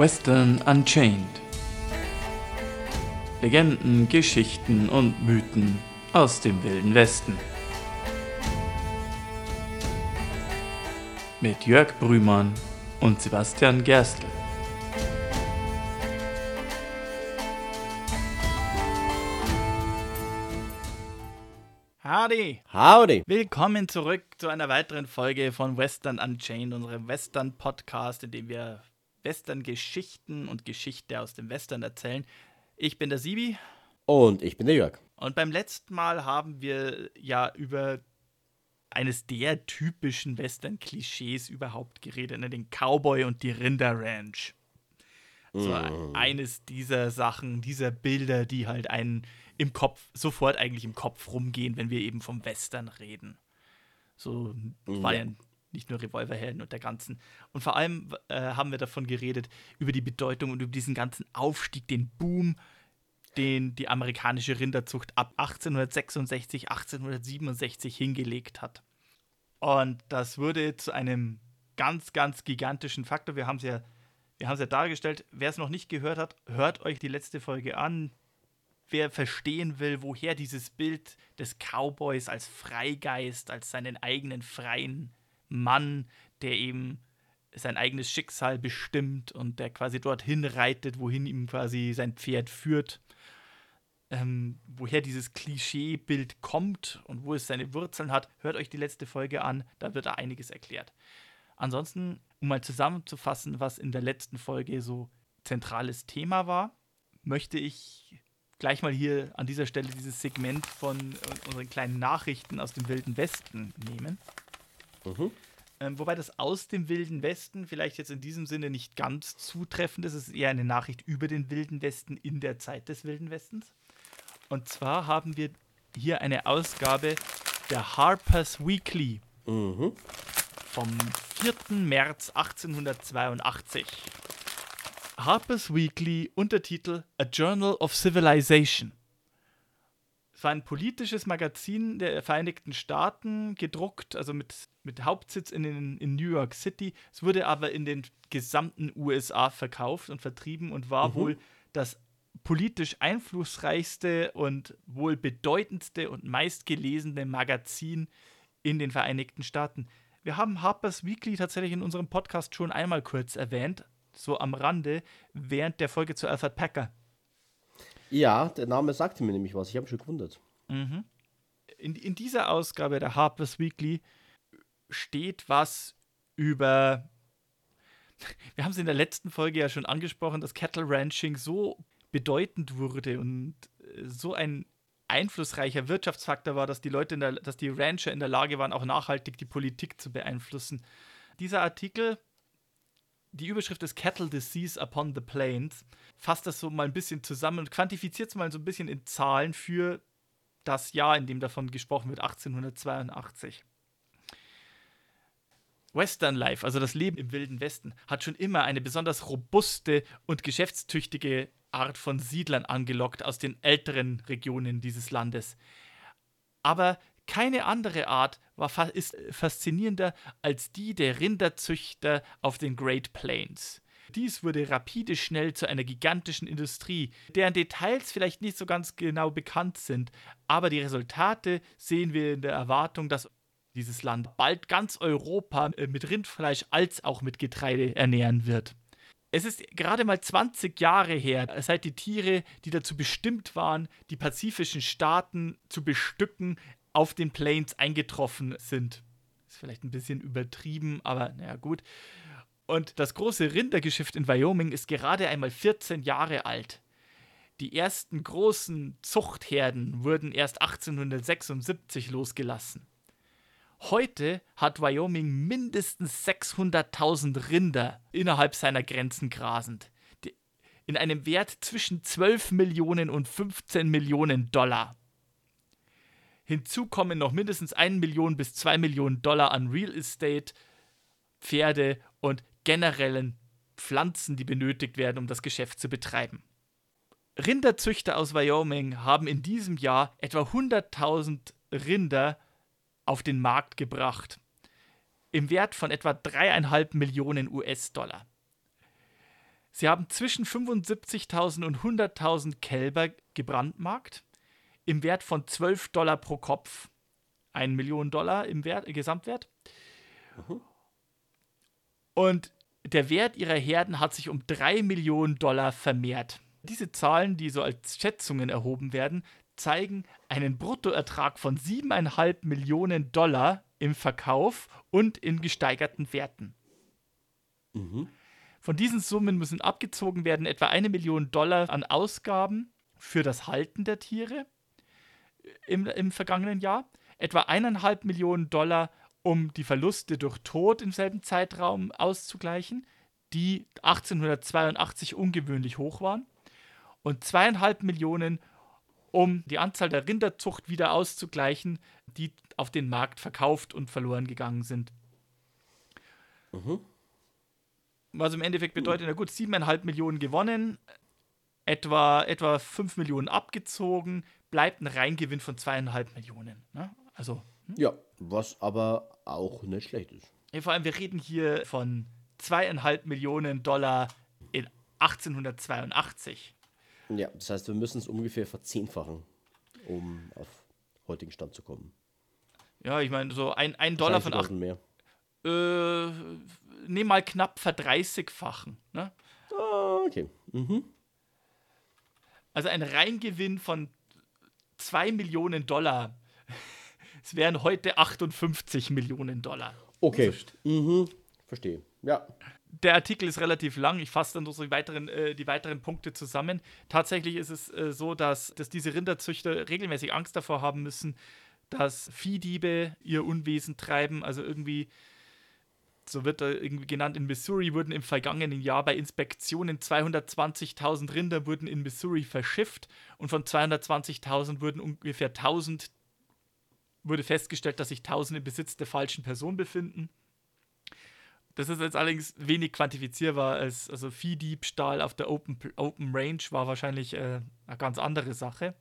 Western Unchained. Legenden, Geschichten und Mythen aus dem wilden Westen. Mit Jörg Brümann und Sebastian Gerstl. Howdy! Howdy! Willkommen zurück zu einer weiteren Folge von Western Unchained, unserem Western-Podcast, in dem wir Western-Geschichten und Geschichte aus dem Western erzählen. Ich bin der Sibi. Und ich bin der Jörg. Und beim letzten Mal haben wir ja über eines der typischen Western-Klischees überhaupt geredet, ne? den Cowboy und die Rinderranch. So Mm. eines dieser Sachen, dieser Bilder, die halt einen im Kopf, sofort eigentlich im Kopf rumgehen, wenn wir eben vom Western reden. So war ja Ja. Nicht nur Revolverhelden und der ganzen. Und vor allem äh, haben wir davon geredet, über die Bedeutung und über diesen ganzen Aufstieg, den Boom, den die amerikanische Rinderzucht ab 1866, 1867 hingelegt hat. Und das wurde zu einem ganz, ganz gigantischen Faktor. Wir haben es ja, wir haben es ja dargestellt. Wer es noch nicht gehört hat, hört euch die letzte Folge an. Wer verstehen will, woher dieses Bild des Cowboys als Freigeist, als seinen eigenen freien Mann, der eben sein eigenes Schicksal bestimmt und der quasi dorthin reitet, wohin ihm quasi sein Pferd führt, ähm, woher dieses Klischeebild kommt und wo es seine Wurzeln hat, hört euch die letzte Folge an, da wird da einiges erklärt. Ansonsten, um mal zusammenzufassen, was in der letzten Folge so zentrales Thema war, möchte ich gleich mal hier an dieser Stelle dieses Segment von unseren kleinen Nachrichten aus dem Wilden Westen nehmen. Mhm. Ähm, wobei das aus dem Wilden Westen vielleicht jetzt in diesem Sinne nicht ganz zutreffend ist. Es ist eher eine Nachricht über den Wilden Westen in der Zeit des Wilden Westens. Und zwar haben wir hier eine Ausgabe der Harper's Weekly Mhm. vom 4. März 1882. Harper's Weekly, Untertitel A Journal of Civilization. Es war ein politisches Magazin der Vereinigten Staaten, gedruckt, also mit, mit Hauptsitz in, den, in New York City. Es wurde aber in den gesamten USA verkauft und vertrieben und war Mhm. wohl das politisch einflussreichste und wohl bedeutendste und meistgelesene Magazin in den Vereinigten Staaten. Wir haben Harper's Weekly tatsächlich in unserem Podcast schon einmal kurz erwähnt, so am Rande, während der Folge zu Alfred Packer. Ja, der Name sagte mir nämlich was. Ich habe mich schon gewundert. In, in dieser Ausgabe der Harper's Weekly steht was über. Wir haben es in der letzten Folge ja schon angesprochen, dass Cattle Ranching so bedeutend wurde und äh, so ein einflussreicher Wirtschaftsfaktor war, dass die Leute, der, dass die Rancher in der Lage waren, auch nachhaltig die Politik zu beeinflussen. Dieser Artikel, die Überschrift ist Cattle Disease upon the Plains, fasst das so mal ein bisschen zusammen und quantifiziert es mal so ein bisschen in Zahlen für das Jahr, in dem davon gesprochen wird, 1882. Western Life, also das Leben im Wilden Westen, hat schon immer eine besonders robuste und geschäftstüchtige Art von Siedlern angelockt aus den älteren Regionen dieses Landes. Aber keine andere Art war ist faszinierender als die der Rinderzüchter auf den Great Plains. Dies wurde rapide schnell zu einer gigantischen Industrie, deren Details vielleicht nicht so ganz genau bekannt sind, aber die Resultate sehen wir in der Erwartung, dass dieses Land bald ganz Europa äh, mit Rindfleisch als auch mit Getreide ernähren wird. Es ist gerade mal 20 Jahre her, seit die Tiere, die dazu bestimmt waren, die pazifischen Staaten zu bestücken, auf den Plains eingetroffen sind. Ist vielleicht ein bisschen übertrieben, aber naja, gut. Und das große Rindergeschäft in Wyoming ist gerade einmal 14 Jahre alt. Die ersten großen Zuchtherden wurden erst 1876 losgelassen. Heute hat Wyoming mindestens 600.000 Rinder innerhalb seiner Grenzen grasend. In einem Wert zwischen 12 Millionen und 15 Millionen Dollar. Hinzu kommen noch mindestens 1 Million bis 2 Millionen Dollar an Real Estate, Pferde und generellen Pflanzen, die benötigt werden, um das Geschäft zu betreiben. Rinderzüchter aus Wyoming haben in diesem Jahr etwa 100.000 Rinder auf den Markt gebracht. Im Wert von etwa dreieinhalb Millionen US-Dollar. Sie haben zwischen 75.000 und 100.000 Kälber gebrandmarkt im Wert von 12 Dollar pro Kopf. 1 Million Dollar im Wert, äh, Gesamtwert. Und der Wert ihrer Herden hat sich um 3 Millionen Dollar vermehrt. Diese Zahlen, die so als Schätzungen erhoben werden, zeigen einen Bruttoertrag von 7,5 Millionen Dollar im Verkauf und in gesteigerten Werten. Von diesen Summen müssen abgezogen werden etwa eine Million Dollar an Ausgaben für das Halten der Tiere im, im vergangenen Jahr, etwa eineinhalb Millionen Dollar, um die Verluste durch Tod im selben Zeitraum auszugleichen, die 1882 ungewöhnlich hoch waren, und zweieinhalb Millionen, um die Anzahl der Rinderzucht wieder auszugleichen, die auf den Markt verkauft und verloren gegangen sind. Was im Endeffekt bedeutet, na gut, siebeneinhalb Millionen gewonnen, etwa, etwa 5 Millionen abgezogen, bleibt ein Reingewinn von zweieinhalb Millionen. Ne? Also, Ja, was aber auch nicht schlecht ist. ja, vor allem, wir reden hier von zweieinhalb Millionen Dollar in 1882. Ja, das heißt, wir müssen es ungefähr verzehnfachen, um auf heutigen Stand zu kommen. Ja, ich meine, so ein, ein Dollar von Wahrscheinlich acht, sogar mehr. äh, nee, mal knapp verdreißigfachen. Ne? Ah, okay. Mhm. Also ein Reingewinn von 2 Millionen Dollar. Es wären heute 58 Millionen Dollar. Okay. Mhm. Verstehe. Ja. Der Artikel ist relativ lang. Ich fasse dann so die weiteren, äh, die weiteren Punkte zusammen. Tatsächlich ist es äh, so, dass, dass diese Rinderzüchter regelmäßig Angst davor haben müssen, dass Viehdiebe ihr Unwesen treiben. Also irgendwie, so wird er irgendwie genannt, in Missouri wurden im vergangenen Jahr bei Inspektionen 220.000 Rinder wurden in Missouri verschifft und von 220.000 wurden ungefähr 1000 wurde festgestellt, dass sich 1000 im Besitz der falschen Person befinden. Das ist jetzt allerdings wenig quantifizierbar. Als, also Viehdiebstahl auf der Open, Open Range war wahrscheinlich äh, eine ganz andere Sache.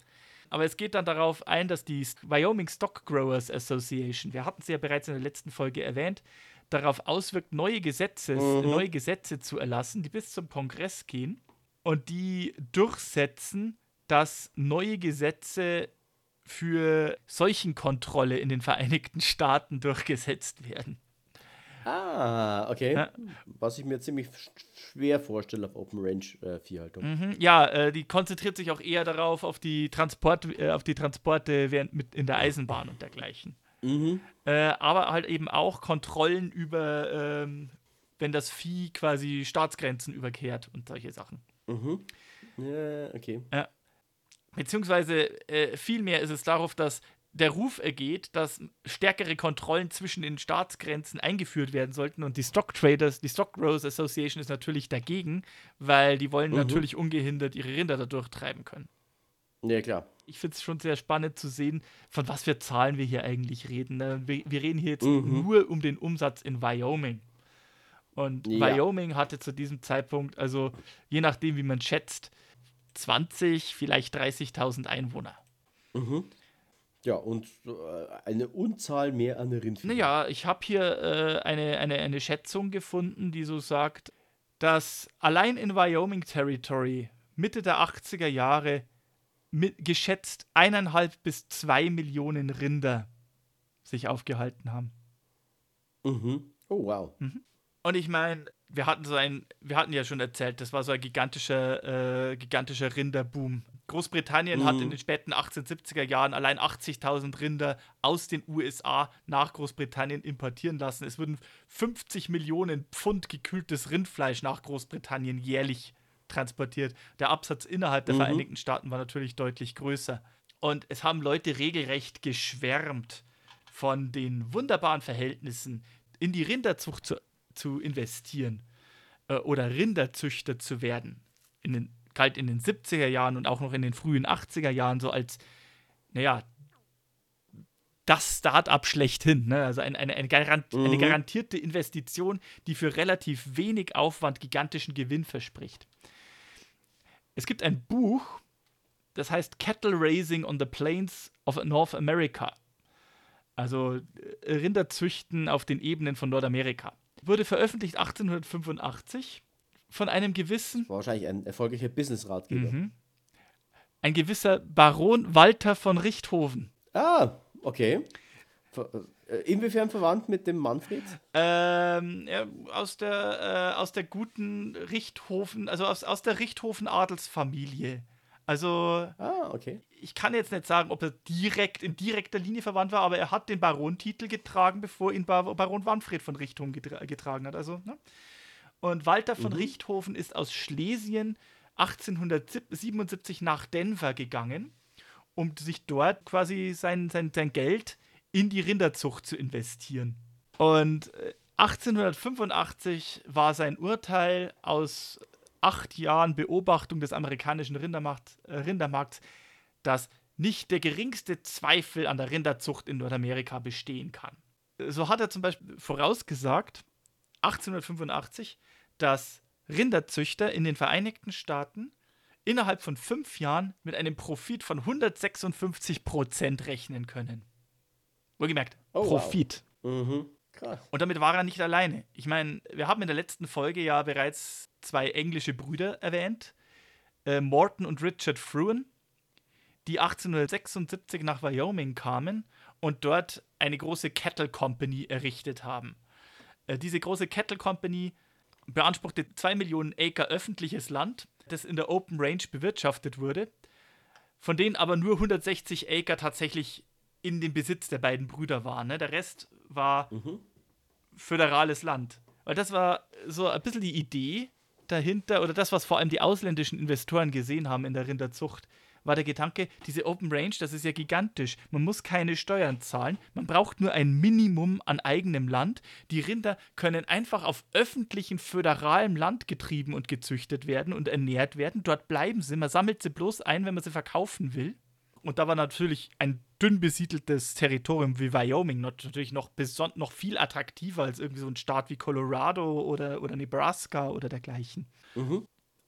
Aber es geht dann darauf ein, dass die Wyoming Stock Growers Association, wir hatten sie ja bereits in der letzten Folge erwähnt, darauf auswirkt, neue, Gesetzes, neue Gesetze zu erlassen, die bis zum Kongress gehen und die durchsetzen, dass neue Gesetze für Seuchenkontrolle in den Vereinigten Staaten durchgesetzt werden. Ah, okay. Ja. Was ich mir ziemlich sch- schwer vorstelle auf Open Range äh, Viehhaltung. Mhm, ja, äh, die konzentriert sich auch eher darauf, auf die, Transport, äh, auf die Transporte während mit in der Eisenbahn und dergleichen. Mhm. Äh, aber halt eben auch Kontrollen über, ähm, wenn das Vieh quasi Staatsgrenzen überkehrt und solche Sachen. Mhm. Ja, okay. Beziehungsweise äh, vielmehr ist es darauf, dass der Ruf ergeht, dass stärkere Kontrollen zwischen den Staatsgrenzen eingeführt werden sollten und die Stock Traders, die Stock Growers Association ist natürlich dagegen, weil die wollen Mhm. natürlich ungehindert ihre Rinder da durchtreiben können. Ja, klar. Ich finde es schon sehr spannend zu sehen, von was für Zahlen wir hier eigentlich reden. ne? Wir, wir reden hier jetzt Mhm. nur um den Umsatz in Wyoming. Und Ja. Wyoming hatte zu diesem Zeitpunkt, also je nachdem, wie man schätzt, 20, vielleicht 30.000 Einwohner. Mhm. Ja, und äh, eine Unzahl mehr an Rindvieh. Naja, ich habe hier äh, eine, eine, eine Schätzung gefunden, die so sagt, dass allein in Wyoming Territory Mitte der 80er Jahre mit, geschätzt eineinhalb bis zwei Millionen Rinder sich aufgehalten haben. Mhm. Oh, wow. Und ich meine, wir hatten so ein, wir hatten ja schon erzählt, das war so ein gigantischer, äh, gigantischer Rinderboom. Großbritannien hat in den späten 1870er Jahren allein 80.000 Rinder aus den USA nach Großbritannien importieren lassen. Es wurden 50 Millionen Pfund gekühltes Rindfleisch nach Großbritannien jährlich transportiert. Der Absatz innerhalb der Vereinigten Staaten war natürlich deutlich größer. Und es haben Leute regelrecht geschwärmt von den wunderbaren Verhältnissen, in die Rinderzucht zu, zu investieren äh, oder Rinderzüchter zu werden. In den, galt in den 70er Jahren und auch noch in den frühen 80er Jahren so als, naja, das Start-up schlechthin. Ne? Also ein, eine, eine, garant, eine garantierte Investition, die für relativ wenig Aufwand gigantischen Gewinn verspricht. Es gibt ein Buch, das heißt Cattle Raising on the Plains of North America. Also äh, Rinderzüchten auf den Ebenen von Nordamerika. Wurde veröffentlicht 1885 von einem gewissen, wahrscheinlich ein erfolgreicher Business-Ratgeber. Mhm. ein gewisser Baron Walter von Richthofen. Ah, okay. Äh, inwiefern verwandt mit dem Manfred? Ähm, ja, aus, der, äh, aus der guten Richthofen, also aus, aus der Richthofen-Adelsfamilie. Also, Ah, okay. ich kann jetzt nicht sagen, ob er direkt in direkter Linie verwandt war, aber er hat den Barontitel getragen, bevor ihn Bar Baron Manfred von Richthofen getra getragen hat. Also, ne? Und Walter von Richthofen ist aus Schlesien 1877 nach Denver gegangen, um sich dort quasi sein, sein, sein Geld in die Rinderzucht zu investieren. Und äh, 1885 war sein Urteil aus acht Jahren Beobachtung des amerikanischen Rindermarkt, äh, Rindermarkts, dass nicht der geringste Zweifel an der Rinderzucht in Nordamerika bestehen kann. So hat er zum Beispiel vorausgesagt, 1885, dass Rinderzüchter in den Vereinigten Staaten innerhalb von fünf Jahren mit einem Profit von 156 Prozent rechnen können. Wohlgemerkt, Oh, wow. Profit. Mhm. Krass. Und damit war er nicht alleine. Ich meine, wir haben in der letzten Folge ja bereits zwei englische Brüder erwähnt, äh, Morton und Richard Fruin, die 1876 nach Wyoming kamen und dort eine große Cattle Company errichtet haben. Äh, diese große Cattle Company beanspruchte zwei Millionen Acre öffentliches Land, das in der Open Range bewirtschaftet wurde, von denen aber nur 160 Acre tatsächlich in dem Besitz der beiden Brüder waren. Ne? Der Rest war föderales Land. Weil das war so ein bisschen die Idee dahinter, oder das, was vor allem die ausländischen Investoren gesehen haben in der Rinderzucht, war der Gedanke, diese Open Range, das ist ja gigantisch. Man muss keine Steuern zahlen, man braucht nur ein Minimum an eigenem Land. Die Rinder können einfach auf öffentlichem föderalem Land getrieben und gezüchtet werden und ernährt werden. Dort bleiben sie, man sammelt sie bloß ein, wenn man sie verkaufen will. Und da war natürlich ein dünn besiedeltes Territorium wie Wyoming natürlich noch, noch viel attraktiver als irgendwie so ein Staat wie Colorado oder, oder Nebraska oder dergleichen.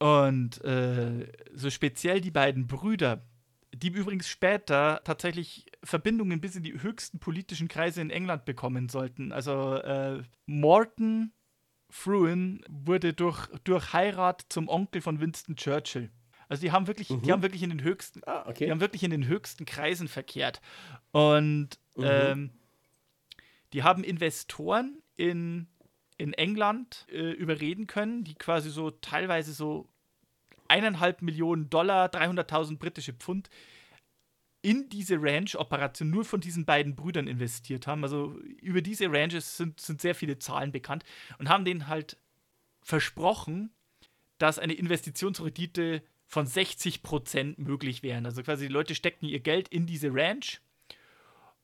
Und äh, so speziell die beiden Brüder, die übrigens später tatsächlich Verbindungen bis in die höchsten politischen Kreise in England bekommen sollten. Also äh, Morton Fruin wurde durch, durch Heirat zum Onkel von Winston Churchill. Also die haben wirklich, die haben wirklich in den höchsten, Ah, okay. die haben wirklich in den höchsten Kreisen verkehrt. Und ähm, die haben Investoren in, in England äh, überreden können, die quasi so teilweise so eineinhalb Millionen Dollar, 300.000 britische Pfund in diese Ranch-Operation nur von diesen beiden Brüdern investiert haben. Also über diese Ranches sind, sind sehr viele Zahlen bekannt und haben denen halt versprochen, dass eine Investitionsrendite von 60% möglich wären. Also quasi die Leute steckten ihr Geld in diese Ranch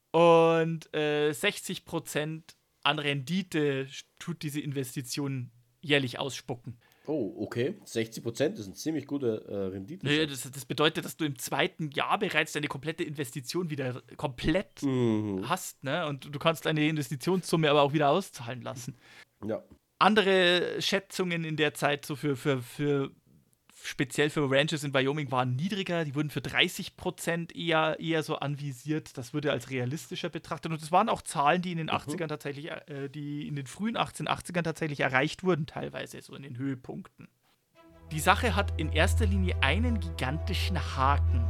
und äh, 60% an Rendite tut diese Investition jährlich ausspucken. Oh, okay. 60 Prozent ist ein ziemlich guter äh, Rendite. Naja, das, das bedeutet, dass du im zweiten Jahr bereits deine komplette Investition wieder komplett Mhm. hast, ne? Und du kannst deine Investitionssumme aber auch wieder auszahlen lassen. Ja. Andere Schätzungen in der Zeit, so für, für, für speziell für Ranches in Wyoming, waren niedriger. Die wurden für 30 Prozent eher, eher so anvisiert. Das wurde als realistischer betrachtet. Und es waren auch Zahlen, die in den 80ern tatsächlich, äh, die in den frühen 1880ern tatsächlich erreicht wurden, teilweise so in den Höhepunkten. Die Sache hat in erster Linie einen gigantischen Haken.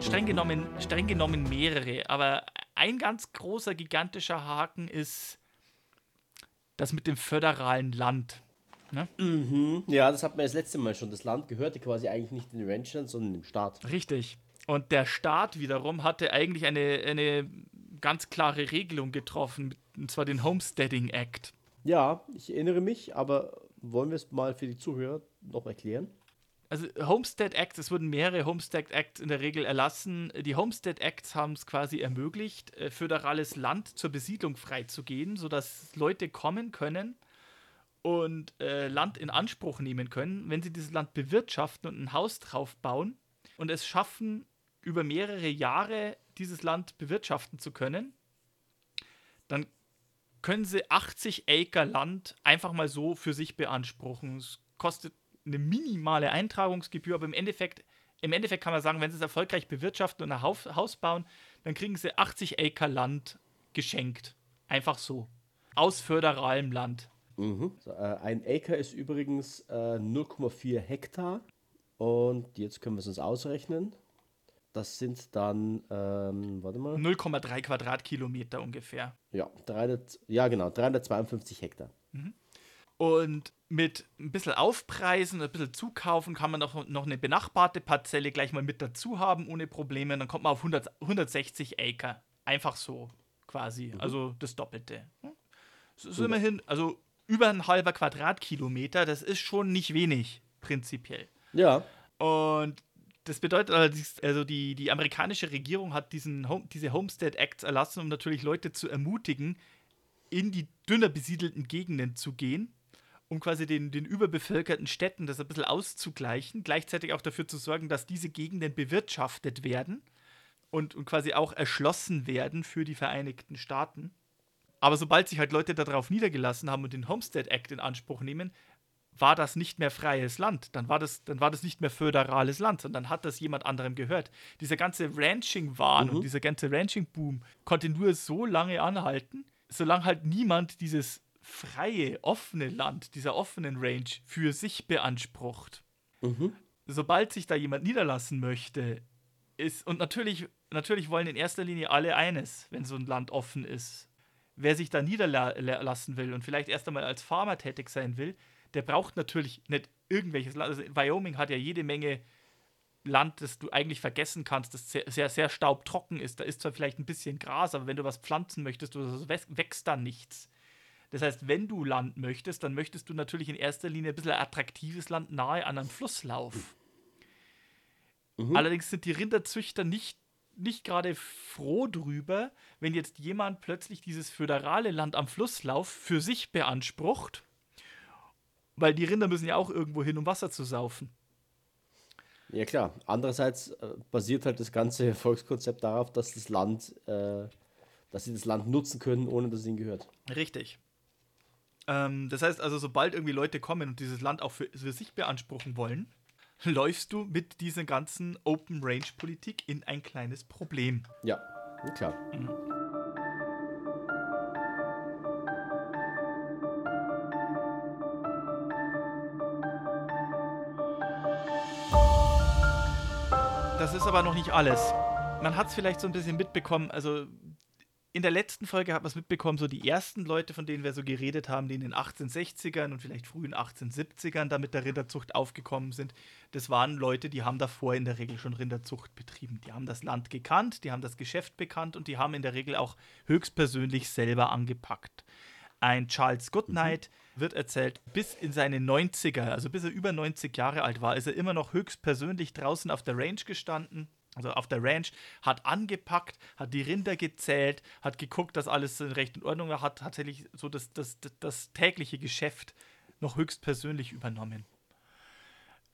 Streng genommen, streng genommen mehrere, aber ein ganz großer, gigantischer Haken ist das mit dem föderalen Land. Mhm. Ja, das hat man das letzte Mal schon. Das Land gehörte quasi eigentlich nicht den Ranchern, sondern dem Staat. Richtig. Und der Staat wiederum hatte eigentlich eine, eine ganz klare Regelung getroffen, und zwar den Homesteading Act. Ja, ich erinnere mich, aber wollen wir es mal für die Zuhörer noch erklären? Also Homestead Acts, es wurden mehrere Homestead Acts in der Regel erlassen. Die Homestead Acts haben es quasi ermöglicht, äh, föderales Land zur Besiedlung freizugeben, sodass Leute kommen können und äh, Land in Anspruch nehmen können, wenn sie dieses Land bewirtschaften und ein Haus drauf bauen und es schaffen, über mehrere Jahre dieses Land bewirtschaften zu können, dann können sie 80 Acre Land einfach mal so für sich beanspruchen. Es kostet eine minimale Eintragungsgebühr, aber im Endeffekt im Endeffekt kann man sagen, wenn sie es erfolgreich bewirtschaften und ein Haus, bauen, dann kriegen sie 80 Acre Land geschenkt. Einfach so. Aus föderalem Land. Mhm. So, äh, ein Acre ist übrigens äh, 0,4 Hektar. Und jetzt können wir es uns ausrechnen. Das sind dann, ähm, warte mal. 0,3 Quadratkilometer ungefähr. Ja, 300, ja, genau, 352 Hektar. Und mit ein bisschen Aufpreisen, ein bisschen zukaufen, kann man noch, noch eine benachbarte Parzelle gleich mal mit dazu haben, ohne Probleme. Dann kommt man auf 100, 160 Acre. Einfach so, quasi. Also das Doppelte. Das ist immerhin, also über ein halber Quadratkilometer, das ist schon nicht wenig, prinzipiell. Ja, Und das bedeutet allerdings, also die, die amerikanische Regierung hat diesen Home, diese Homestead Acts erlassen, um natürlich Leute zu ermutigen, in die dünner besiedelten Gegenden zu gehen, um quasi den, den überbevölkerten Städten das ein bisschen auszugleichen, gleichzeitig auch dafür zu sorgen, dass diese Gegenden bewirtschaftet werden und, und quasi auch erschlossen werden für die Vereinigten Staaten. Aber sobald sich halt Leute darauf niedergelassen haben und den Homestead Act in Anspruch nehmen, war das nicht mehr freies Land. Dann war das, dann war das nicht mehr föderales Land, sondern hat das jemand anderem gehört. Dieser ganze Ranching-Wahn und dieser ganze Ranching-Boom konnte nur so lange anhalten, solange halt niemand dieses freie, offene Land, dieser offenen Range für sich beansprucht. Sobald sich da jemand niederlassen möchte, ist, und natürlich, natürlich wollen in erster Linie alle eines, wenn so ein Land offen ist. Wer sich da niederlassen will und vielleicht erst einmal als Farmer tätig sein will, der braucht natürlich nicht irgendwelches Land. Also Wyoming hat ja jede Menge Land, das du eigentlich vergessen kannst, das sehr, sehr, sehr staubtrocken ist. Da ist zwar vielleicht ein bisschen Gras, aber wenn du was pflanzen möchtest, wächst da nichts. Das heißt, wenn du Land möchtest, dann möchtest du natürlich in erster Linie ein bisschen attraktives Land nahe an einem Flusslauf. Allerdings sind die Rinderzüchter nicht, nicht gerade froh drüber, wenn jetzt jemand plötzlich dieses föderale Land am Flusslauf für sich beansprucht, weil die Rinder müssen ja auch irgendwo hin, um Wasser zu saufen. ja klar. Andererseits äh, basiert halt das ganze Volkskonzept darauf, dass das Land, äh, dass sie das Land nutzen können, ohne dass es ihnen gehört. Richtig. Ähm, das heißt also, sobald irgendwie Leute kommen und dieses Land auch für, für sich beanspruchen wollen, läufst du mit dieser ganzen Open Range Politik in ein kleines Problem. Ja, ja, klar. Das ist aber noch nicht alles. Man hat es vielleicht so ein bisschen mitbekommen, also in der letzten Folge hat man es mitbekommen, so die ersten Leute, von denen wir so geredet haben, die in den 1860ern und vielleicht frühen 1870ern da mit der Rinderzucht aufgekommen sind, das waren Leute, die haben davor in der Regel schon Rinderzucht betrieben. Die haben das Land gekannt, die haben das Geschäft bekannt und die haben in der Regel auch höchstpersönlich selber angepackt. Ein Charles Goodnight wird erzählt, bis in seine 90er, also bis er über 90 Jahre alt war, ist er immer noch höchstpersönlich draußen auf der Range gestanden, also auf der Ranch, hat angepackt, hat die Rinder gezählt, hat geguckt, dass alles in Recht und Ordnung war, hat tatsächlich so das, das, das, das tägliche Geschäft noch höchstpersönlich übernommen.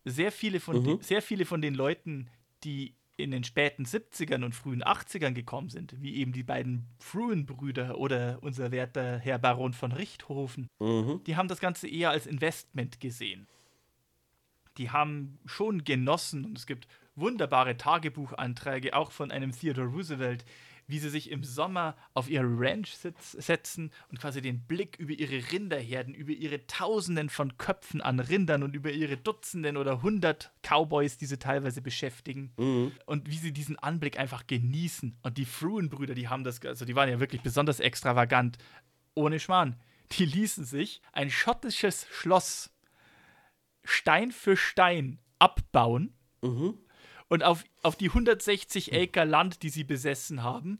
Sehr viele, von den, sehr viele von den Leuten, die in den späten 70ern und frühen 80ern gekommen sind, wie eben die beiden Fruin-Brüder oder unser werter Herr Baron von Richthofen, die haben das Ganze eher als Investment gesehen. Die haben schon genossen und es gibt wunderbare Tagebuchanträge, auch von einem Theodore Roosevelt, wie sie sich im Sommer auf ihre Ranch setzen und quasi den Blick über ihre Rinderherden, über ihre Tausenden von Köpfen an Rindern und über ihre Dutzenden oder hundert Cowboys, die sie teilweise beschäftigen und wie sie diesen Anblick einfach genießen. Und die Fruin-Brüder, die haben das, also die waren ja wirklich besonders extravagant, ohne Schmarrn. Die ließen sich ein schottisches Schloss Stein für Stein abbauen und auf, auf die 160 Acre Land, die sie besessen haben,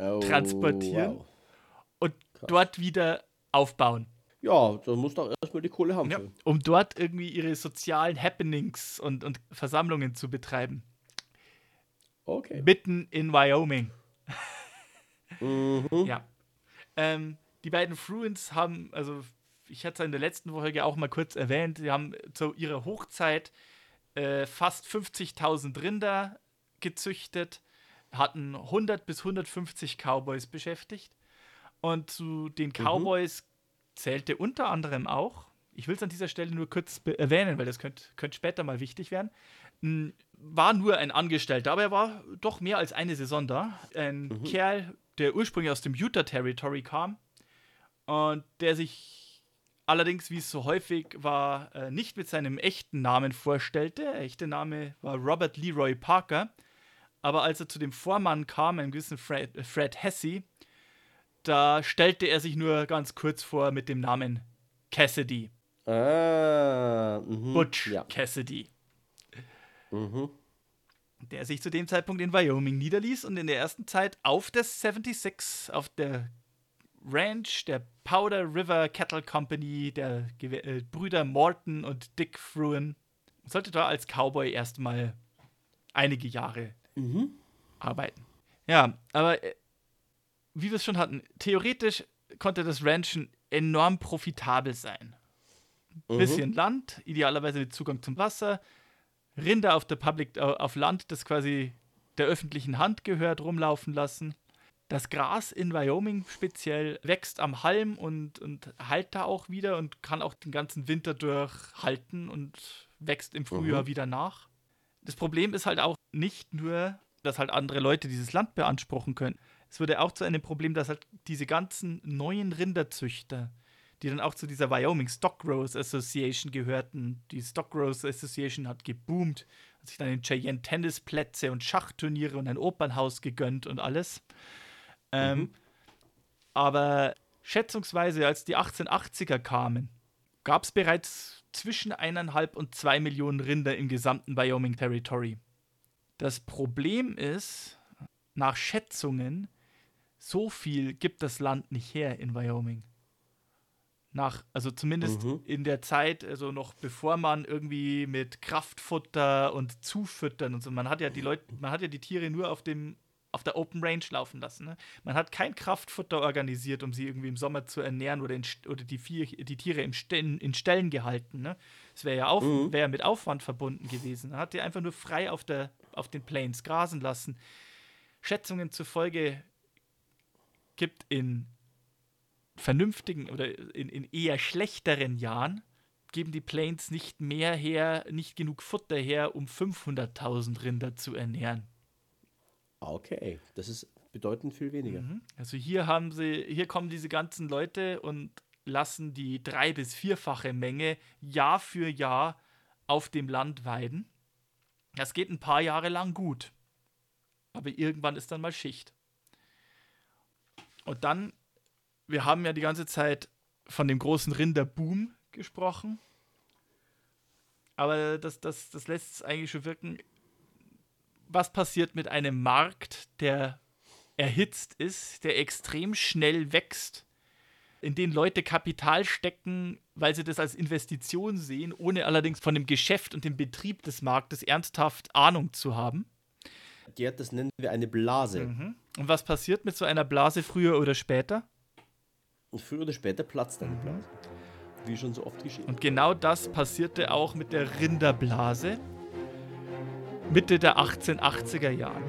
Oh, transportieren wow. und dort wieder aufbauen. Ja, da muss doch erstmal die Kohle haben. Ja, um dort irgendwie ihre sozialen Happenings und, und Versammlungen zu betreiben. Okay. Mitten in Wyoming. Mhm. Ja. Ähm, die beiden Fruins haben, also ich hatte es in der letzten Folge auch mal kurz erwähnt, sie haben zu ihrer Hochzeit äh, fast 50.000 Rinder gezüchtet, hatten 100 bis 150 Cowboys beschäftigt. Und zu den Cowboys zählte unter anderem auch, ich will es an dieser Stelle nur kurz erwähnen, weil das könnte könnt später mal wichtig werden, war nur ein Angestellter, aber er war doch mehr als eine Saison da. Ein Mhm. Kerl, der ursprünglich aus dem Utah Territory kam und der sich allerdings, wie es so häufig war, äh, nicht mit seinem echten Namen vorstellte. Der echte Name war Robert Leroy Parker. Aber als er zu dem Vormann kam, einem gewissen Fred, äh, Fred Hesse, da stellte er sich nur ganz kurz vor mit dem Namen Cassidy. Ah, mhm. Butch Ja. Cassidy. Mhm. der sich zu dem Zeitpunkt in Wyoming niederließ und in der ersten Zeit auf der 76, auf der Ranch der Powder River Cattle Company der Gewe äh, Brüder Morton und Dick Fruin, sollte da als Cowboy erstmal einige Jahre Mhm. arbeiten. Ja, aber äh, wie wir es schon hatten, theoretisch konnte das Ranchen enorm profitabel sein. Mhm. Bisschen Land, idealerweise mit Zugang zum Wasser, Rinder auf der Public, äh, auf Land, das quasi der öffentlichen Hand gehört, rumlaufen lassen. Das Gras in Wyoming speziell wächst am Halm und, und heilt da auch wieder und kann auch den ganzen Winter durchhalten und wächst im Frühjahr Mhm. wieder nach. Das Problem ist halt auch nicht nur, dass halt andere Leute dieses Land beanspruchen können. Es wurde auch zu einem Problem, dass halt diese ganzen neuen Rinderzüchter, die dann auch zu dieser Wyoming Stock Growers Association gehörten, die Stock Growers Association hat geboomt, hat sich dann in Cheyenne Tennisplätze und Schachturniere und ein Opernhaus gegönnt und alles. Ähm, aber schätzungsweise, als die 1880er kamen, gab es bereits zwischen eineinhalb und zwei Millionen Rinder im gesamten Wyoming Territory. Das Problem ist, nach Schätzungen, so viel gibt das Land nicht her in Wyoming. Nach, also zumindest Mhm. in der Zeit, also noch bevor man irgendwie mit Kraftfutter und Zufüttern und so, man hat ja die Leute, man hat ja die Tiere nur auf dem, auf der Open Range laufen lassen. Ne? Man hat kein Kraftfutter organisiert, um sie irgendwie im Sommer zu ernähren oder, in, oder die, Vieh, die Tiere im Stellen, in Ställen gehalten. Ne? Das wäre ja, auf, Mhm. wär ja mit Aufwand verbunden gewesen. Man hat die einfach nur frei auf, der, auf den Plains grasen lassen. Schätzungen zufolge gibt in vernünftigen oder in, in eher schlechteren Jahren geben die Plains nicht mehr her, nicht genug Futter her, um 500.000 Rinder zu ernähren. Okay, das ist bedeutend viel weniger. Mhm. Also hier haben sie, hier kommen diese ganzen Leute und lassen die drei- bis vierfache Menge Jahr für Jahr auf dem Land weiden. Das geht ein paar Jahre lang gut. Aber irgendwann ist dann mal Schicht. Und dann, wir haben ja die ganze Zeit von dem großen Rinderboom gesprochen. Aber das, das, das lässt es eigentlich schon wirken. Was passiert mit einem Markt, der erhitzt ist, der extrem schnell wächst, in den Leute Kapital stecken, weil sie das als Investition sehen, ohne allerdings von dem Geschäft und dem Betrieb des Marktes ernsthaft Ahnung zu haben. Gerd, das nennen wir eine Blase. Und was passiert mit so einer Blase früher oder später? Und früher oder später platzt eine Blase. Wie schon so oft geschehen. Und genau das passierte auch mit der Rinderblase Mitte der 1880er Jahre.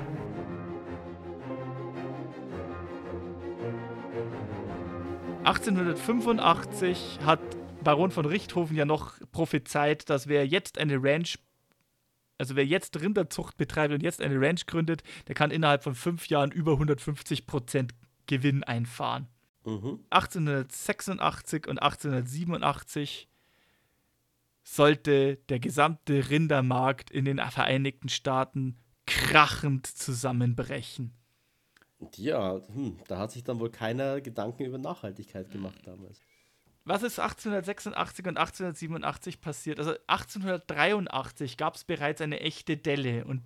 (1885) hat Baron von Richthofen ja noch prophezeit, dass wer jetzt eine Ranch, also wer jetzt Rinderzucht betreibt und jetzt eine Ranch gründet, der kann innerhalb von fünf Jahren über 150% Gewinn einfahren. Mhm. 1886 und 1887 sollte der gesamte Rindermarkt in den Vereinigten Staaten krachend zusammenbrechen. Ja, hm, da hat sich dann wohl keiner Gedanken über Nachhaltigkeit gemacht damals. Was ist 1886 und 1887 passiert? Also 1883 gab es bereits eine echte Delle und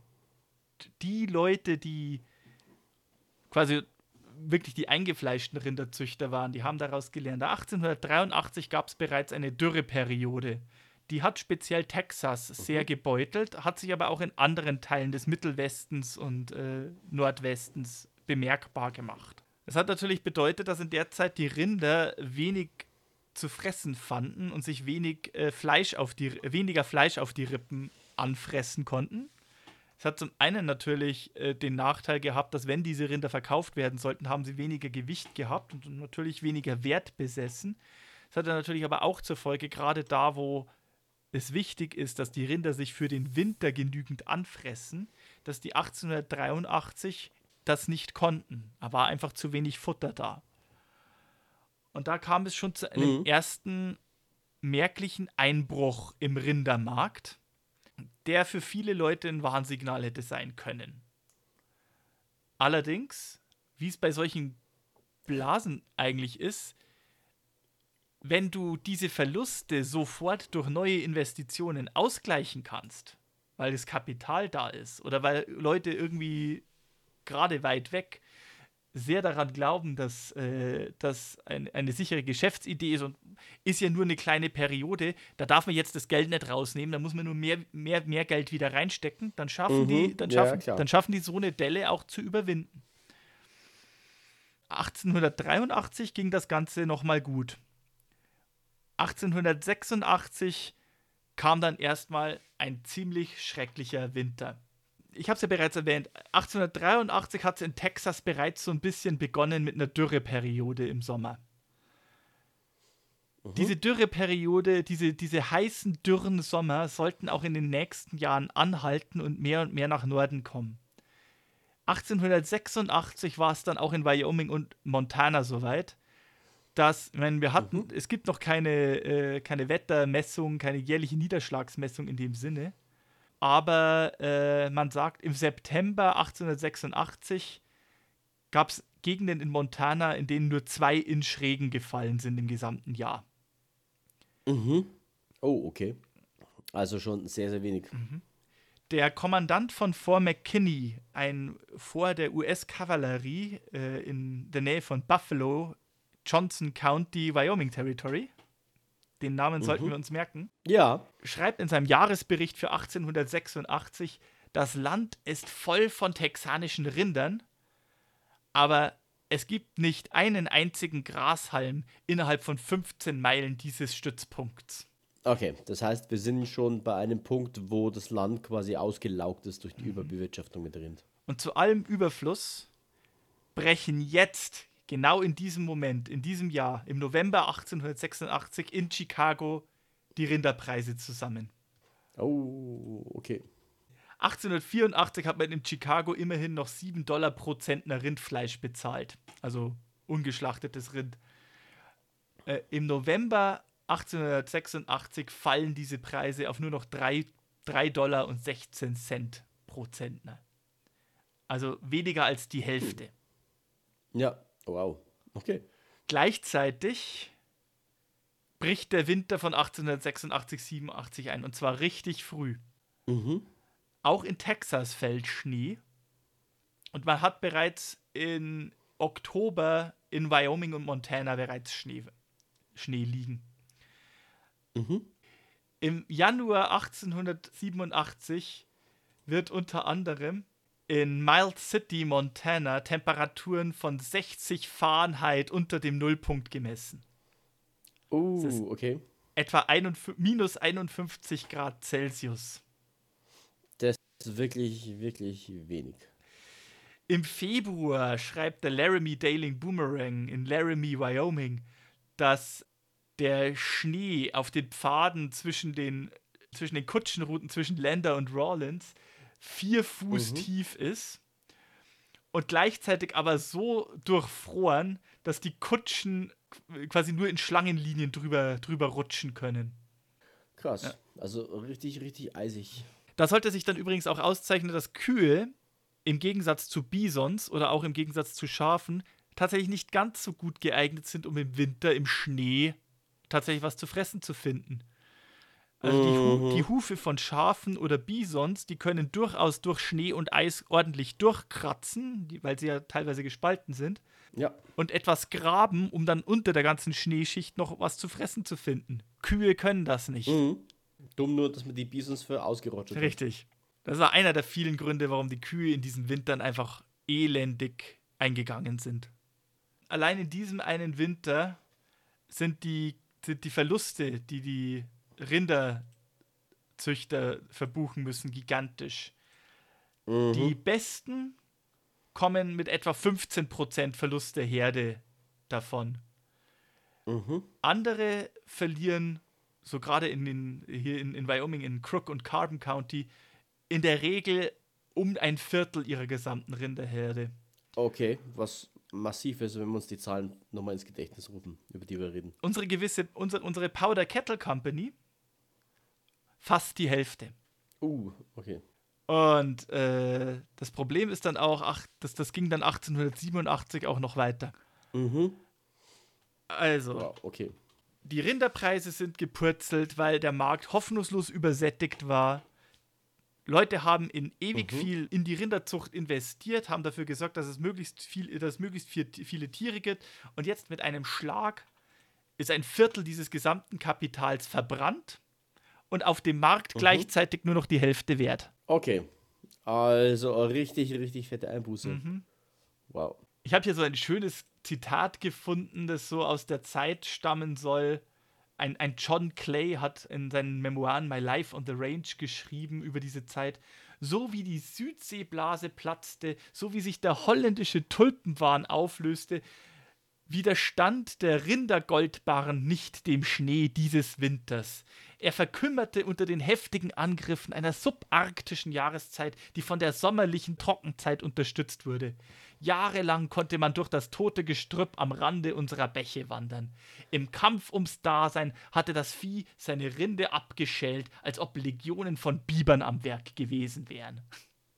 die Leute, die quasi wirklich die eingefleischten Rinderzüchter waren, die haben daraus gelernt. 1883 gab es bereits eine Dürreperiode. Die hat speziell Texas sehr gebeutelt, hat sich aber auch in anderen Teilen des Mittelwestens und äh, Nordwestens bemerkbar gemacht. Das hat natürlich bedeutet, dass in der Zeit die Rinder wenig zu fressen fanden und sich wenig, äh, Fleisch auf die, weniger Fleisch auf die Rippen anfressen konnten. Es hat zum einen natürlich äh, den Nachteil gehabt, dass wenn diese Rinder verkauft werden sollten, haben sie weniger Gewicht gehabt und natürlich weniger Wert besessen. Es hatte natürlich aber auch zur Folge, gerade da, wo es wichtig ist, dass die Rinder sich für den Winter genügend anfressen, dass die 1883 das nicht konnten. Da war einfach zu wenig Futter da. Und da kam es schon zu einem Mhm. ersten merklichen Einbruch im Rindermarkt, der für viele Leute ein Warnsignal hätte sein können. Allerdings, wie es bei solchen Blasen eigentlich ist, wenn du diese Verluste sofort durch neue Investitionen ausgleichen kannst, weil das Kapital da ist oder weil Leute irgendwie gerade weit weg sehr daran glauben, dass äh, das ein, eine sichere Geschäftsidee ist und ist ja nur eine kleine Periode, da darf man jetzt das Geld nicht rausnehmen, da muss man nur mehr, mehr, mehr Geld wieder reinstecken, dann schaffen, Mhm, die, dann, ja, schaffen, klar. dann schaffen die so eine Delle auch zu überwinden. 1883 ging das Ganze nochmal gut. 1886 kam dann erstmal ein ziemlich schrecklicher Winter. Ich habe es ja bereits erwähnt, 1883 hat es in Texas bereits so ein bisschen begonnen mit einer Dürreperiode im Sommer. Diese Dürreperiode, diese, diese heißen, dürren Sommer sollten auch in den nächsten Jahren anhalten und mehr und mehr nach Norden kommen. 1886 war es dann auch in Wyoming und Montana soweit, dass, meine, wir hatten, es gibt noch keine, äh, keine Wettermessung, keine jährliche Niederschlagsmessung in dem Sinne, aber äh, man sagt, im September 1886 gab es Gegenden in Montana, in denen nur zwei Inch Regen gefallen sind im gesamten Jahr. Mhm. Oh, okay. Also schon sehr, sehr wenig. Der Kommandant von Fort McKinney, ein Fort der US-Kavallerie äh, in der Nähe von Buffalo, Johnson County, Wyoming Territory, den Namen sollten wir uns merken, Ja. schreibt in seinem Jahresbericht für 1886, das Land ist voll von texanischen Rindern, aber es gibt nicht einen einzigen Grashalm innerhalb von 15 Meilen dieses Stützpunkts. Okay, das heißt, wir sind schon bei einem Punkt, wo das Land quasi ausgelaugt ist durch die Überbewirtschaftung mit Rind. Und zu allem Überfluss brechen jetzt, genau in diesem Moment, in diesem Jahr, im November 1886 in Chicago, die Rinderpreise zusammen. Oh, okay. 1884 hat man in Chicago immerhin noch 7 Dollar pro Zentner Rindfleisch bezahlt. Also ungeschlachtetes Rind. Äh, Im November 1886 fallen diese Preise auf nur noch 3, 3 Dollar und 16 Cent pro Zentner. Also weniger als die Hälfte. Ja, wow. Okay. Gleichzeitig bricht der Winter von 1886, 87 ein und zwar richtig früh. Mhm. Auch in Texas fällt Schnee und man hat bereits in Oktober in Wyoming und Montana bereits Schnee, Schnee liegen. Mhm. Im Januar 1887 wird unter anderem in Mild City, Montana, Temperaturen von 60 Fahrenheit unter dem Nullpunkt gemessen. Oh, ist- okay. Etwa 51, minus 51 Grad Celsius. Das ist wirklich, wirklich wenig. Im Februar schreibt der Laramie Daily Boomerang in Laramie, Wyoming, dass der Schnee auf den Pfaden zwischen den, zwischen den Kutschenrouten zwischen Lander und Rawlins vier Fuß Mhm. tief ist und gleichzeitig aber so durchfroren, dass die Kutschen quasi nur in Schlangenlinien drüber, drüber rutschen können. Krass. Also richtig, richtig eisig. Da sollte sich dann übrigens auch auszeichnen, dass Kühe im Gegensatz zu Bisons oder auch im Gegensatz zu Schafen tatsächlich nicht ganz so gut geeignet sind, um im Winter im Schnee tatsächlich was zu fressen zu finden. Also die, Hu die Hufe von Schafen oder Bisons, die können durchaus durch Schnee und Eis ordentlich durchkratzen, die, weil sie ja teilweise gespalten sind, Ja. und etwas graben, um dann unter der ganzen Schneeschicht noch was zu fressen zu finden. Kühe können das nicht. Mhm. Dumm nur, dass man die Bisons für ausgerottet hat. Richtig. Das war einer der vielen Gründe, warum die Kühe in diesen Wintern einfach elendig eingegangen sind. Allein in diesem einen Winter sind die, sind die Verluste, die die Rinderzüchter verbuchen müssen, gigantisch. Mhm. Die Besten kommen mit etwa 15% Verlust der Herde davon. Mhm. Andere verlieren so gerade in den, hier in, in Wyoming, in Crook und Carbon County, in der Regel um ein Viertel ihrer gesamten Rinderherde. Okay, was massiv ist, wenn wir uns die Zahlen nochmal ins Gedächtnis rufen, über die wir reden. Unsere gewisse, unsere, unsere Powder Kettle Company fast die Hälfte. Uh, okay. Und äh, das Problem ist dann auch, ach, das, das ging dann 1887 auch noch weiter. Mhm. Also, Wow, okay. die Rinderpreise sind gepurzelt, weil der Markt hoffnungslos übersättigt war. Leute haben in ewig Mhm. viel in die Rinderzucht investiert, haben dafür gesorgt, dass es möglichst viel, dass es möglichst viel, viele Tiere gibt. Und jetzt mit einem Schlag ist ein Viertel dieses gesamten Kapitals verbrannt und auf dem Markt Mhm. gleichzeitig nur noch die Hälfte wert. Okay. Also richtig, richtig fette Einbuße. Mhm. Wow. Ich habe hier so ein schönes Zitat gefunden, das so aus der Zeit stammen soll. Ein, ein John Clay hat in seinen Memoiren My Life on the Range geschrieben über diese Zeit. So wie die Südseeblase platzte, so wie sich der holländische Tulpenwahn auflöste, widerstand der Rindergoldbarren nicht dem Schnee dieses Winters. Er verkümmerte unter den heftigen Angriffen einer subarktischen Jahreszeit, die von der sommerlichen Trockenzeit unterstützt wurde. Jahrelang konnte man durch das tote Gestrüpp am Rande unserer Bäche wandern. Im Kampf ums Dasein hatte das Vieh seine Rinde abgeschält, als ob Legionen von Bibern am Werk gewesen wären.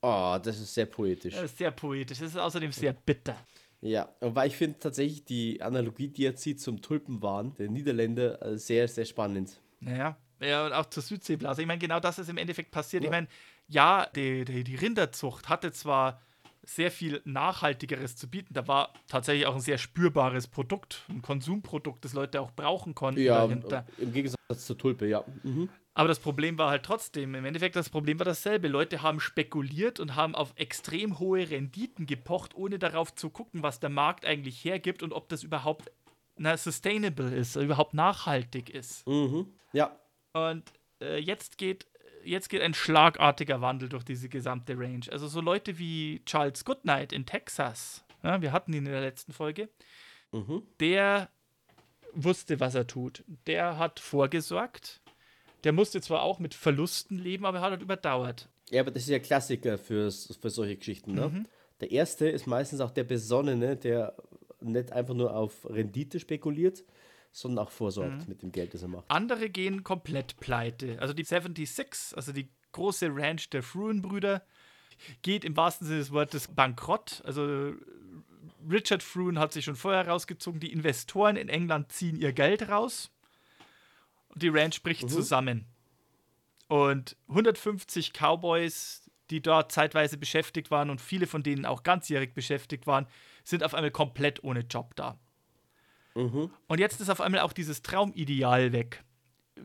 Oh, das ist sehr poetisch. Das ist sehr poetisch, das ist außerdem sehr bitter. Ja, aber ich finde tatsächlich die Analogie, die er zieht zum Tulpenwahn der Niederländer, äh, sehr, sehr spannend. Naja, ja, und auch zur Südseeblase. Ich meine, genau das ist im Endeffekt passiert. Ja. Ich meine, ja, die, die, die Rinderzucht hatte zwar sehr viel Nachhaltigeres zu bieten. Da war tatsächlich auch ein sehr spürbares Produkt, ein Konsumprodukt, das Leute auch brauchen konnten Ja, dahinter. im Gegensatz zur Tulpe, ja. Mhm. Aber das Problem war halt trotzdem, im Endeffekt das Problem war dasselbe. Leute haben spekuliert und haben auf extrem hohe Renditen gepocht, ohne darauf zu gucken, was der Markt eigentlich hergibt und ob das überhaupt na, sustainable ist, überhaupt nachhaltig ist. Mhm. Ja, Und äh, jetzt geht jetzt geht ein schlagartiger Wandel durch diese gesamte Range. Also so Leute wie Charles Goodnight in Texas, ja, wir hatten ihn in der letzten Folge, mhm. der wusste, was er tut. Der hat vorgesorgt. Der musste zwar auch mit Verlusten leben, aber er hat halt überdauert. Ja, aber das ist ja Klassiker für, für solche Geschichten. Ne? Mhm. Der erste ist meistens auch der Besonnene, der nicht einfach nur auf Rendite spekuliert, sondern auch vorsorgt Mhm. mit dem Geld, das er macht. Andere gehen komplett pleite. Also die 76, also die große Ranch der Fruin-Brüder, geht im wahrsten Sinne des Wortes bankrott. Also Richard Fruin hat sich schon vorher rausgezogen. Die Investoren in England ziehen ihr Geld raus. Und die Ranch bricht Mhm. zusammen. Und 150 Cowboys, die dort zeitweise beschäftigt waren und viele von denen auch ganzjährig beschäftigt waren, sind auf einmal komplett ohne Job da. Mhm. Und jetzt ist auf einmal auch dieses Traumideal weg.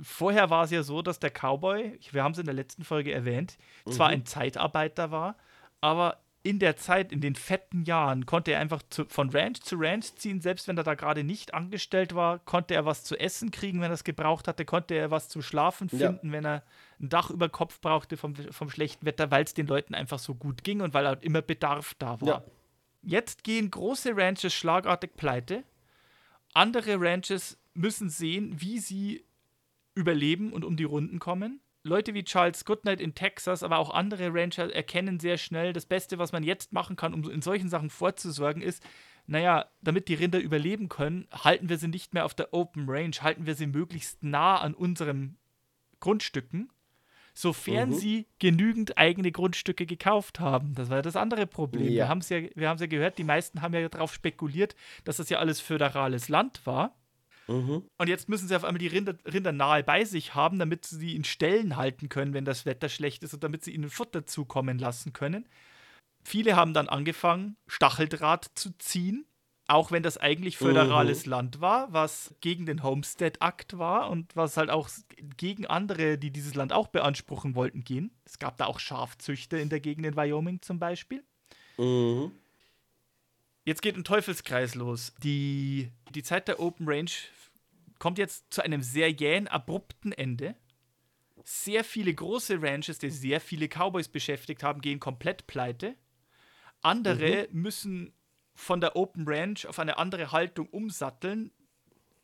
Vorher war es ja so, dass der Cowboy, wir haben es in der letzten Folge erwähnt, zwar ein Zeitarbeiter war, aber in der Zeit, in den fetten Jahren, konnte er einfach zu, von Ranch zu Ranch ziehen. Selbst wenn er da gerade nicht angestellt war, konnte er was zu essen kriegen, wenn er es gebraucht hatte, konnte er was zum Schlafen Ja. finden, wenn er ein Dach über Kopf brauchte vom, vom schlechten Wetter, weil es den Leuten einfach so gut ging und weil halt immer Bedarf da war. Ja. Jetzt gehen große Ranches schlagartig pleite. Andere Ranches müssen sehen, wie sie überleben und um die Runden kommen. Leute wie Charles Goodnight in Texas, aber auch andere Rancher erkennen sehr schnell, das Beste, was man jetzt machen kann, um in solchen Sachen vorzusorgen, ist, naja, damit die Rinder überleben können, halten wir sie nicht mehr auf der Open Range, halten wir sie möglichst nah an unseren Grundstücken, sofern Mhm. sie genügend eigene Grundstücke gekauft haben. Das war ja das andere Problem. Ja. Wir haben es ja, wir ja gehört, die meisten haben ja darauf spekuliert, dass das ja alles föderales Land war. Mhm. Und jetzt müssen sie auf einmal die Rinder, Rinder nahe bei sich haben, damit sie sie in Ställen halten können, wenn das Wetter schlecht ist und damit sie ihnen Futter zukommen lassen können. Viele haben dann angefangen, Stacheldraht zu ziehen, auch wenn das eigentlich föderales Land war, was gegen den Homestead-Akt war und was halt auch gegen andere, die dieses Land auch beanspruchen wollten, gehen. Es gab da auch Schafzüchter in der Gegend in Wyoming zum Beispiel. Mhm. Jetzt geht ein Teufelskreis los. Die, die Zeit der Open Range kommt jetzt zu einem sehr jähen, abrupten Ende. Sehr viele große Ranches, die sehr viele Cowboys beschäftigt haben, gehen komplett pleite. Andere müssen von der Open Ranch auf eine andere Haltung umsatteln,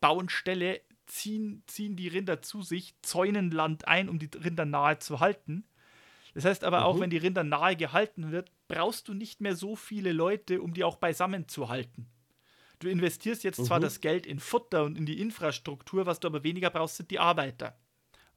bauen Ställe ziehen, ziehen die Rinder zu sich, zäunen Land ein, um die Rinder nahe zu halten. Das heißt aber auch, Mhm. wenn die Rinder nahe gehalten wird, brauchst du nicht mehr so viele Leute, um die auch beisammen zu halten. Du investierst jetzt zwar Mhm. das Geld in Futter und in die Infrastruktur, was du aber weniger brauchst, sind die Arbeiter.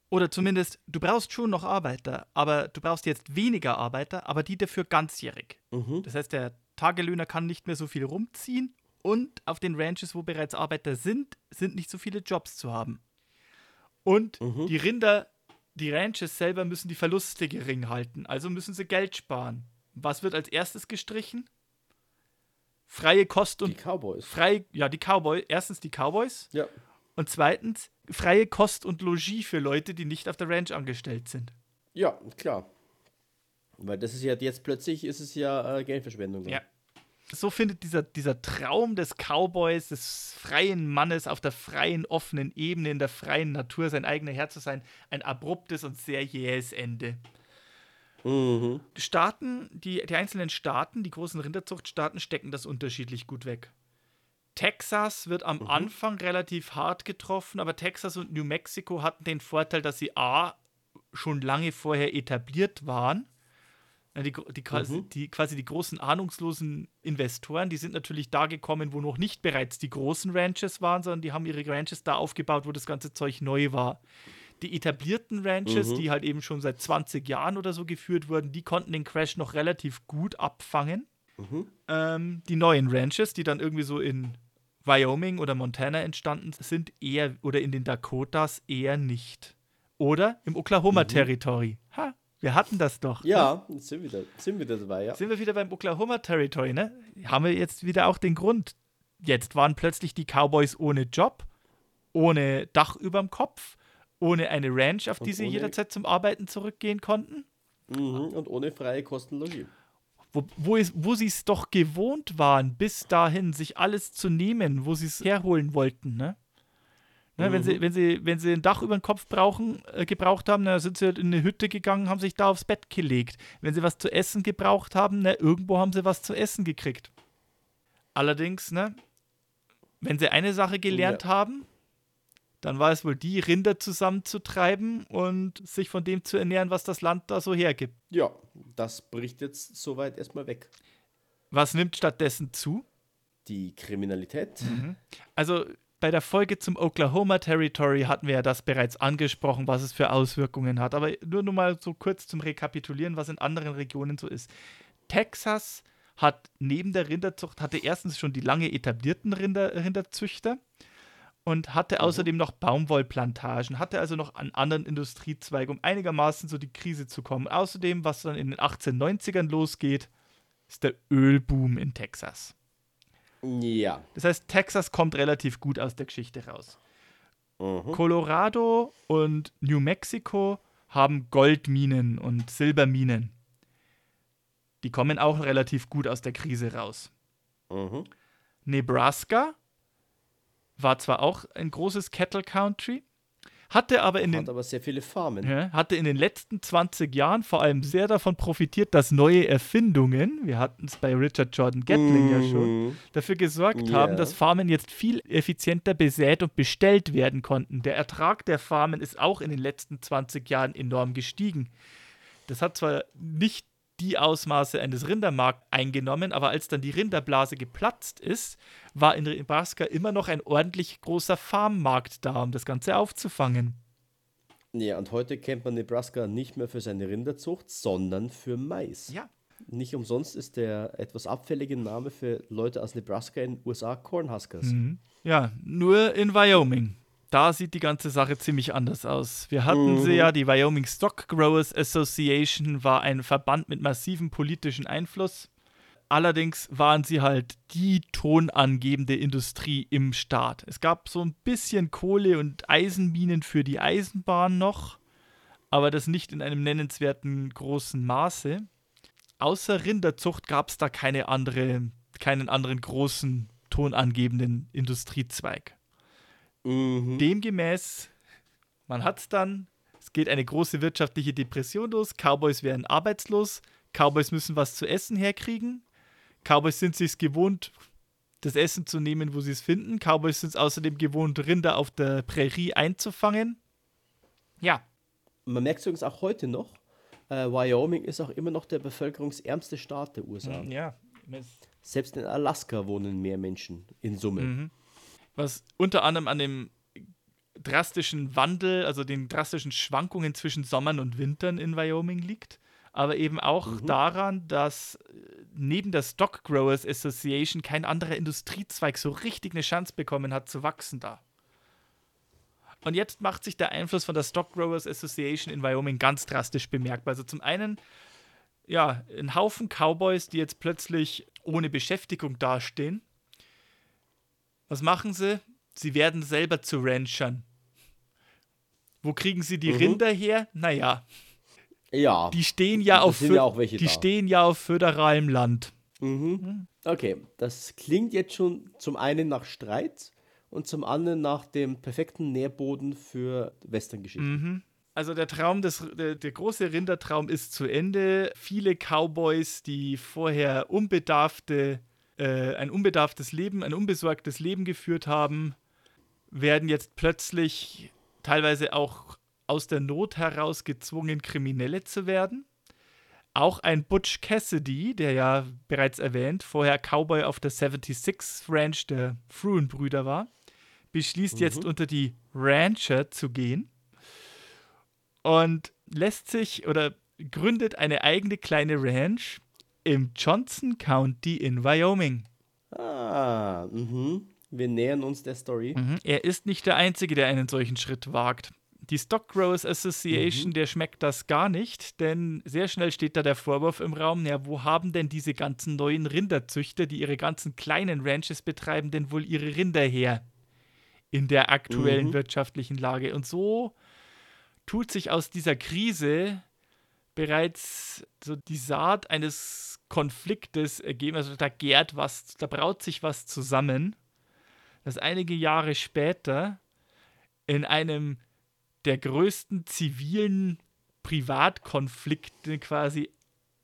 Oder zumindest, du brauchst schon noch Arbeiter, aber du brauchst jetzt weniger Arbeiter, aber die dafür ganzjährig. Mhm. Das heißt, der Tagelöhner kann nicht mehr so viel rumziehen und auf den Ranches, wo bereits Arbeiter sind, sind nicht so viele Jobs zu haben. Und Mhm. die Rinder, die Ranches selber müssen die Verluste gering halten, also müssen sie Geld sparen. Was wird als erstes gestrichen? Freie Kost Die und Cowboys. frei, ja, die Cowboys. Erstens die Cowboys Ja. und zweitens freie Kost und Logis für Leute, die nicht auf der Ranch angestellt sind. Ja, klar. Weil das ist ja jetzt plötzlich ist es ja äh, Geldverschwendung. dann. Ja. So findet dieser, dieser Traum des Cowboys, des freien Mannes auf der freien, offenen Ebene, in der freien Natur, sein eigener Herr zu sein, ein abruptes und sehr jähes Ende. Mhm. Die Staaten, die, die einzelnen Staaten, die großen Rinderzuchtstaaten, stecken das unterschiedlich gut weg. Texas wird am Anfang relativ hart getroffen, aber Texas und New Mexico hatten den Vorteil, dass sie A schon lange vorher etabliert waren. Die, die, quasi, Mhm. die, quasi die großen ahnungslosen Investoren, die sind natürlich da gekommen, wo noch nicht bereits die großen Ranches waren, sondern die haben ihre Ranches da aufgebaut, wo das ganze Zeug neu war. Die etablierten Ranches, Mhm. die halt eben schon seit 20 Jahren oder so geführt wurden, die konnten den Crash noch relativ gut abfangen. Mhm. Ähm, die neuen Ranches, die dann irgendwie so in Wyoming oder Montana entstanden sind, eher oder in den Dakotas eher nicht. Oder im Oklahoma-Territory. Ha, wir hatten das doch. ne? Ja, jetzt sind wir, da, sind wir da dabei, ja. Sind wir wieder beim Oklahoma Territory, ne? Haben wir jetzt wieder auch den Grund. Jetzt waren plötzlich die Cowboys ohne Job, ohne Dach überm Kopf, ohne eine Ranch, auf die Und sie ohne- jederzeit zum Arbeiten zurückgehen konnten. Mhm. Und ohne freie Kostenlogie. Wo, wo, wo sie es doch gewohnt waren, bis dahin sich alles zu nehmen, wo sie es herholen wollten, ne? Ne, wenn, sie, Mhm. wenn, sie, wenn sie ein Dach über den Kopf brauchen, äh, gebraucht haben, dann sind sie halt in eine Hütte gegangen, haben sich da aufs Bett gelegt. Wenn sie was zu essen gebraucht haben, ne, irgendwo haben sie was zu essen gekriegt. Allerdings, ne, wenn sie eine Sache gelernt haben, dann war es wohl die, Rinder zusammenzutreiben und sich von dem zu ernähren, was das Land da so hergibt. Ja, das bricht jetzt soweit erstmal weg. Was nimmt stattdessen zu? Die Kriminalität. Also bei der Folge zum Oklahoma Territory hatten wir ja das bereits angesprochen, was es für Auswirkungen hat. Aber nur noch mal so kurz zum Rekapitulieren, was in anderen Regionen so ist. Texas hat neben der Rinderzucht, hatte erstens schon die lange etablierten Rinder, Rinderzüchter und hatte außerdem noch Baumwollplantagen, hatte also noch einen anderen Industriezweig, um einigermaßen so die Krise zu kommen. Außerdem, was dann in den 1890ern losgeht, ist der Ölboom in Texas. Ja. Das heißt, Texas kommt relativ gut aus der Geschichte raus. Mhm. Colorado und New Mexico haben Goldminen und Silberminen. Die kommen auch relativ gut aus der Krise raus. Mhm. Nebraska war zwar auch ein großes Cattle Country, hatte aber in den Hat aber sehr viele Farmen. ja, hatte in den letzten 20 Jahren vor allem sehr davon profitiert, dass neue Erfindungen, wir hatten es bei Richard Jordan Gatling ja schon, dafür gesorgt Ja. haben, dass Farmen jetzt viel effizienter besät und bestellt werden konnten. Der Ertrag der Farmen ist auch in den letzten 20 Jahren enorm gestiegen. Das hat zwar nicht die Ausmaße eines Rindermarkts eingenommen, aber als dann die Rinderblase geplatzt ist, war in Nebraska immer noch ein ordentlich großer Farmmarkt da, um das Ganze aufzufangen. Ja, und heute kennt man Nebraska nicht mehr für seine Rinderzucht, sondern für Mais. Ja. Nicht umsonst ist der etwas abfällige Name für Leute aus Nebraska in den USA Cornhuskers. Mhm. Ja, nur in Wyoming. Da sieht die ganze Sache ziemlich anders aus. Wir hatten sie Mhm. ja, die Wyoming Stock Growers Association war ein Verband mit massivem politischen Einfluss. Allerdings waren sie halt die tonangebende Industrie im Staat. Es gab so ein bisschen Kohle- und Eisenminen für die Eisenbahn noch, aber das nicht in einem nennenswerten großen Maße. Außer Rinderzucht gab es da keine andere, keinen anderen großen tonangebenden Industriezweig. Mhm. Demgemäß, man hat es dann, es geht eine große wirtschaftliche Depression los, Cowboys werden arbeitslos, Cowboys müssen was zu essen herkriegen, Cowboys sind sich's gewohnt, das Essen zu nehmen, wo sie es finden. Cowboys sind es außerdem gewohnt, Rinder auf der Prärie einzufangen. Ja. Man merkt es übrigens auch heute noch, äh, Wyoming ist auch immer noch der bevölkerungsärmste Staat der USA. Ja. Selbst in Alaska wohnen mehr Menschen in Summe. Mhm. Was unter anderem an dem drastischen Wandel, also den drastischen Schwankungen zwischen Sommern und Wintern in Wyoming liegt, aber eben auch mhm. daran, dass äh, neben der Stock Growers Association kein anderer Industriezweig so richtig eine Chance bekommen hat zu wachsen da. Und jetzt macht sich der Einfluss von der Stock Growers Association in Wyoming ganz drastisch bemerkbar. Also zum einen, ja, ein Haufen Cowboys, die jetzt plötzlich ohne Beschäftigung dastehen. Was machen sie? Sie werden selber zu Ranchern. Wo kriegen sie die mhm. Rinder her? Naja. Ja. Die stehen ja auf, ja die da. stehen ja auf föderalem Land. Mhm. Okay, das klingt jetzt schon zum einen nach Streit und zum anderen nach dem perfekten Nährboden für Westerngeschichten. Mhm. Also der Traum, des, der, der, große Rindertraum ist zu Ende. Viele Cowboys, die vorher unbedarfte, äh, ein unbedarftes Leben, ein unbesorgtes Leben geführt haben, werden jetzt plötzlich teilweise auch aus der Not heraus gezwungen, Kriminelle zu werden. Auch ein Butch Cassidy, der ja bereits erwähnt, vorher Cowboy auf der 76 Ranch der Fruin-Brüder war, beschließt mhm. jetzt unter die Rancher zu gehen und lässt sich oder gründet eine eigene kleine Ranch im Johnson County in Wyoming. Ah, mhm. Wir nähern uns der Story. Mhm. Er ist nicht der Einzige, der einen solchen Schritt wagt. Die Stock Growers Association, mhm. der schmeckt das gar nicht, denn sehr schnell steht da der Vorwurf im Raum, ja, wo haben denn diese ganzen neuen Rinderzüchter, die ihre ganzen kleinen Ranches betreiben, denn wohl ihre Rinder her in der aktuellen mhm. wirtschaftlichen Lage? Und so tut sich aus dieser Krise bereits so die Saat eines Konfliktes ergeben. Also da gärt was, da braut sich was zusammen dass einige Jahre später in einem der größten zivilen Privatkonflikte quasi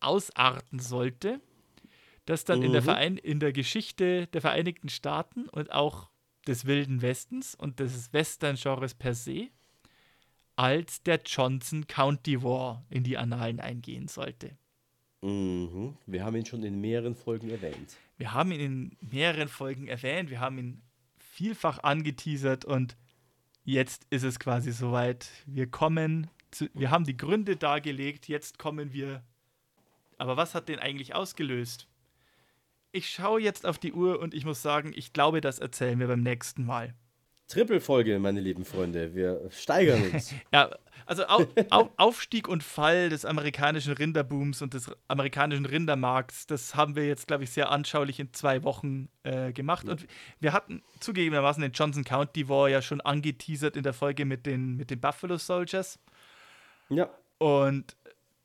ausarten sollte, das dann mhm. in, der mhm. Verein in der Geschichte der Vereinigten Staaten und auch des Wilden Westens und des Western-Genres per se als der Johnson County War in die Annalen eingehen sollte. Mhm. Wir haben ihn schon in mehreren Folgen erwähnt. Wir haben ihn in mehreren Folgen erwähnt. Wir haben ihn vielfach angeteasert und jetzt ist es quasi soweit. Wir kommen, zu, wir haben die Gründe dargelegt, jetzt kommen wir. Aber was hat den eigentlich ausgelöst? Ich schaue jetzt auf die Uhr und ich muss sagen, ich glaube, das erzählen wir beim nächsten Mal. Trippelfolge, meine lieben Freunde. Wir steigern uns. ja, also Au Au Aufstieg und Fall des amerikanischen Rinderbooms und des amerikanischen Rindermarkts, das haben wir jetzt, glaube ich, sehr anschaulich in zwei Wochen äh, gemacht. Und wir hatten zugegebenermaßen den Johnson County War ja schon angeteasert in der Folge mit den, mit den Buffalo Soldiers. Ja. Und,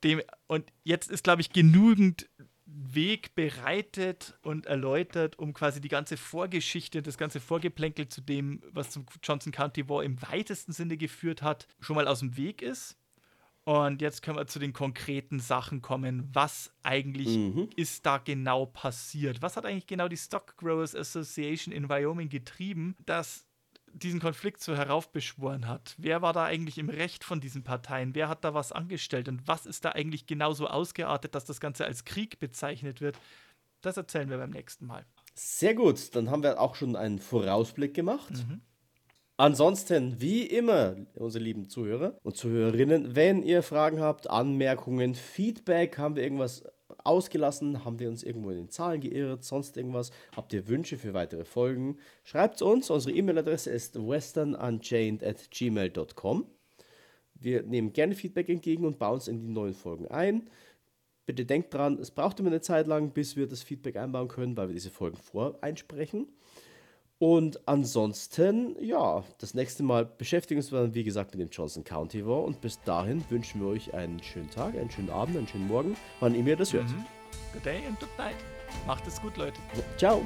dem, und jetzt ist, glaube ich, genügend Weg bereitet und erläutert, um quasi die ganze Vorgeschichte, das ganze Vorgeplänkel zu dem, was zum Johnson County War im weitesten Sinne geführt hat, schon mal aus dem Weg ist. Und jetzt können wir zu den konkreten Sachen kommen. Was eigentlich mhm. ist da genau passiert? Was hat eigentlich genau die Stock Growers Association in Wyoming getrieben, dass diesen Konflikt so heraufbeschworen hat. Wer war da eigentlich im Recht von diesen Parteien? Wer hat da was angestellt? Und was ist da eigentlich genauso ausgeartet, dass das Ganze als Krieg bezeichnet wird? Das erzählen wir beim nächsten Mal. Sehr gut, dann haben wir auch schon einen Vorausblick gemacht. Mhm. Ansonsten, wie immer, unsere lieben Zuhörer und Zuhörerinnen, wenn ihr Fragen habt, Anmerkungen, Feedback, haben wir irgendwas ausgelassen? Haben wir uns irgendwo in den Zahlen geirrt? Sonst irgendwas? Habt ihr Wünsche für weitere Folgen? Schreibt uns. Unsere E-Mail-Adresse ist westernunchained at gmail.com. Wir nehmen gerne Feedback entgegen und bauen es in die neuen Folgen ein. Bitte denkt dran, es braucht immer eine Zeit lang, bis wir das Feedback einbauen können, weil wir diese Folgen voreinsprechen. Und ansonsten, ja, das nächste Mal beschäftigen wir uns dann, wie gesagt, mit dem Johnson County War. Und bis dahin wünschen wir euch einen schönen Tag, einen schönen Abend, einen schönen Morgen, wann immer ihr das hört. Mhm. Good day and good night. Macht es gut, Leute. Ciao.